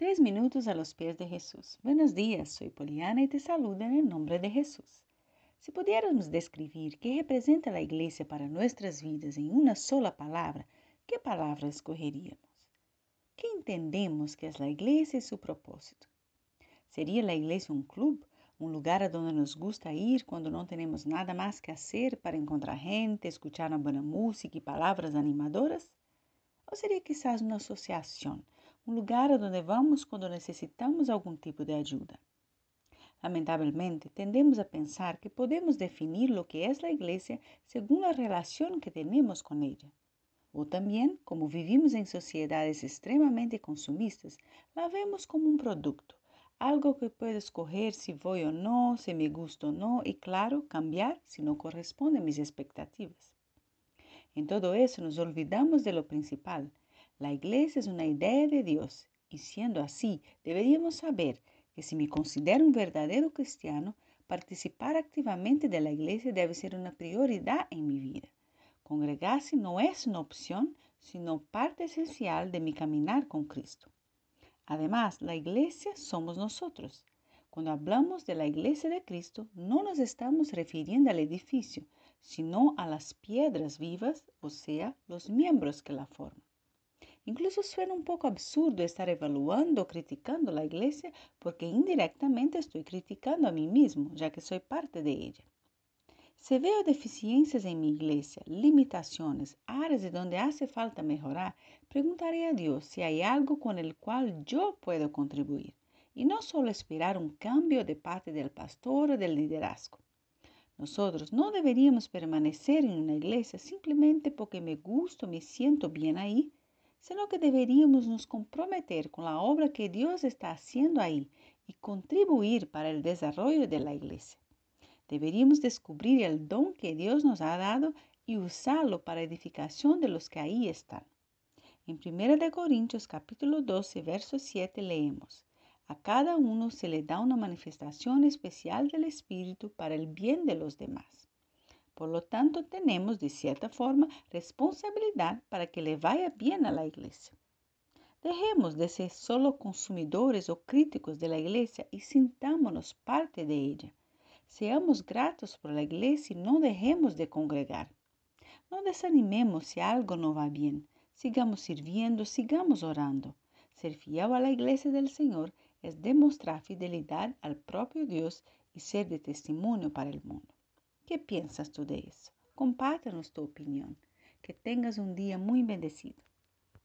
Tres minutos a los pies de Jesús. Buenos días, soy Poliana y te saludo en el nombre de Jesús. Si pudiéramos describir qué representa la iglesia para nuestras vidas en una sola palabra, ¿qué palabra escogeríamos? ¿Qué entendemos que es la iglesia y su propósito? ¿Sería la iglesia un club, un lugar a donde nos gusta ir cuando no tenemos nada más que hacer para encontrar gente, escuchar una buena música y palabras animadoras? ¿O sería quizás una asociación, um lugar onde vamos quando necessitamos algum tipo de ajuda. Lamentavelmente, tendemos a pensar que podemos definir o que é a igreja segundo a relação que temos com ela. Ou também, como vivimos em sociedades extremamente consumistas, la vemos como um produto, algo que puedo escolher se vou ou não, se me gusta ou não e, claro, cambiar se não corresponde a minhas expectativas. Em todo isso, nos olvidamos de lo principal, La iglesia es una idea de Dios y siendo así, deberíamos saber que si me considero un verdadero cristiano, participar activamente de la iglesia debe ser una prioridad en mi vida. Congregarse no es una opción, sino parte esencial de mi caminar con Cristo. Además, la iglesia somos nosotros. Cuando hablamos de la iglesia de Cristo, no nos estamos refiriendo al edificio, sino a las piedras vivas, o sea, los miembros que la forman. Incluso suena un poco absurdo estar evaluando o criticando la iglesia porque indirectamente estoy criticando a mí mismo, ya que soy parte de ella. Si veo deficiencias en mi iglesia, limitaciones, áreas de donde hace falta mejorar, preguntaré a Dios si hay algo con el cual yo puedo contribuir y no solo esperar un cambio de parte del pastor o del liderazgo. Nosotros no deberíamos permanecer en una iglesia simplemente porque me gusto, me siento bien ahí, sino que deberíamos nos comprometer con la obra que Dios está haciendo ahí y contribuir para el desarrollo de la iglesia. Deberíamos descubrir el don que Dios nos ha dado y usarlo para edificación de los que ahí están. En 1 Corintios capítulo 12, verso 7 leemos, A cada uno se le da una manifestación especial del Espíritu para el bien de los demás. Por lo tanto, tenemos de cierta forma responsabilidad para que le vaya bien a la iglesia. Dejemos de ser solo consumidores o críticos de la iglesia y sintámonos parte de ella. Seamos gratos por la iglesia y no dejemos de congregar. No desanimemos si algo no va bien. Sigamos sirviendo, sigamos orando. Ser fiel a la iglesia del Señor es demostrar fidelidad al propio Dios y ser de testimonio para el mundo. ¿Qué piensas tú de eso? Compártanos tu opinión. Que tengas un día muy bendecido.